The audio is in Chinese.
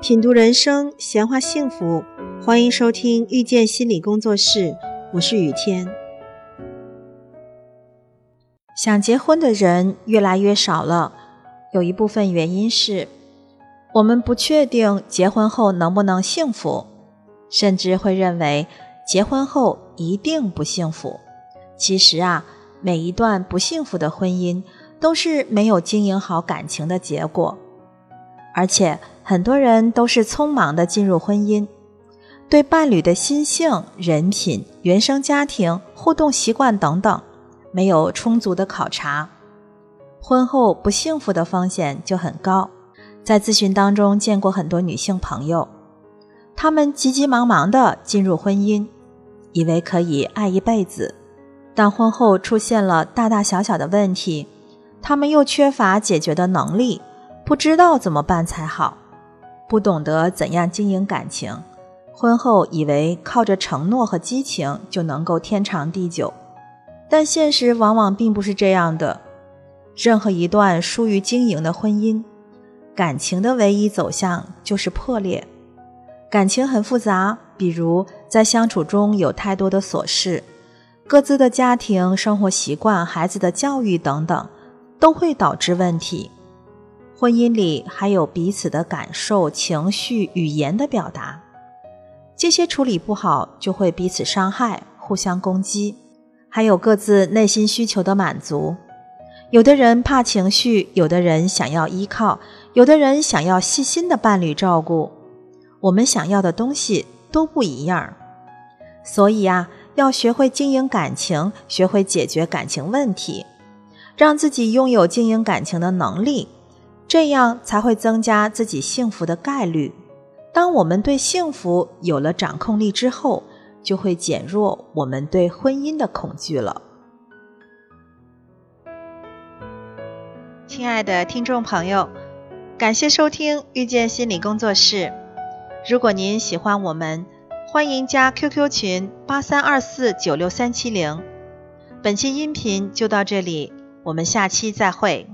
品读人生，闲话幸福，欢迎收听遇见心理工作室，我是雨天。想结婚的人越来越少了，有一部分原因是，我们不确定结婚后能不能幸福，甚至会认为结婚后一定不幸福。其实啊，每一段不幸福的婚姻都是没有经营好感情的结果。而且很多人都是匆忙的进入婚姻，对伴侣的心性、人品、原生家庭、互动习惯等等没有充足的考察，婚后不幸福的风险就很高。在咨询当中见过很多女性朋友，她们急急忙忙的进入婚姻，以为可以爱一辈子，但婚后出现了大大小小的问题，她们又缺乏解决的能力。不知道怎么办才好，不懂得怎样经营感情，婚后以为靠着承诺和激情就能够天长地久，但现实往往并不是这样的。任何一段疏于经营的婚姻，感情的唯一走向就是破裂。感情很复杂，比如在相处中有太多的琐事，各自的家庭生活习惯、孩子的教育等等，都会导致问题。婚姻里还有彼此的感受、情绪、语言的表达，这些处理不好就会彼此伤害、互相攻击。还有各自内心需求的满足，有的人怕情绪，有的人想要依靠，有的人想要细心的伴侣照顾。我们想要的东西都不一样，所以啊，要学会经营感情，学会解决感情问题，让自己拥有经营感情的能力。这样才会增加自己幸福的概率。当我们对幸福有了掌控力之后，就会减弱我们对婚姻的恐惧了。亲爱的听众朋友，感谢收听遇见心理工作室。如果您喜欢我们，欢迎加 QQ 群八三二四九六三七零。本期音频就到这里，我们下期再会。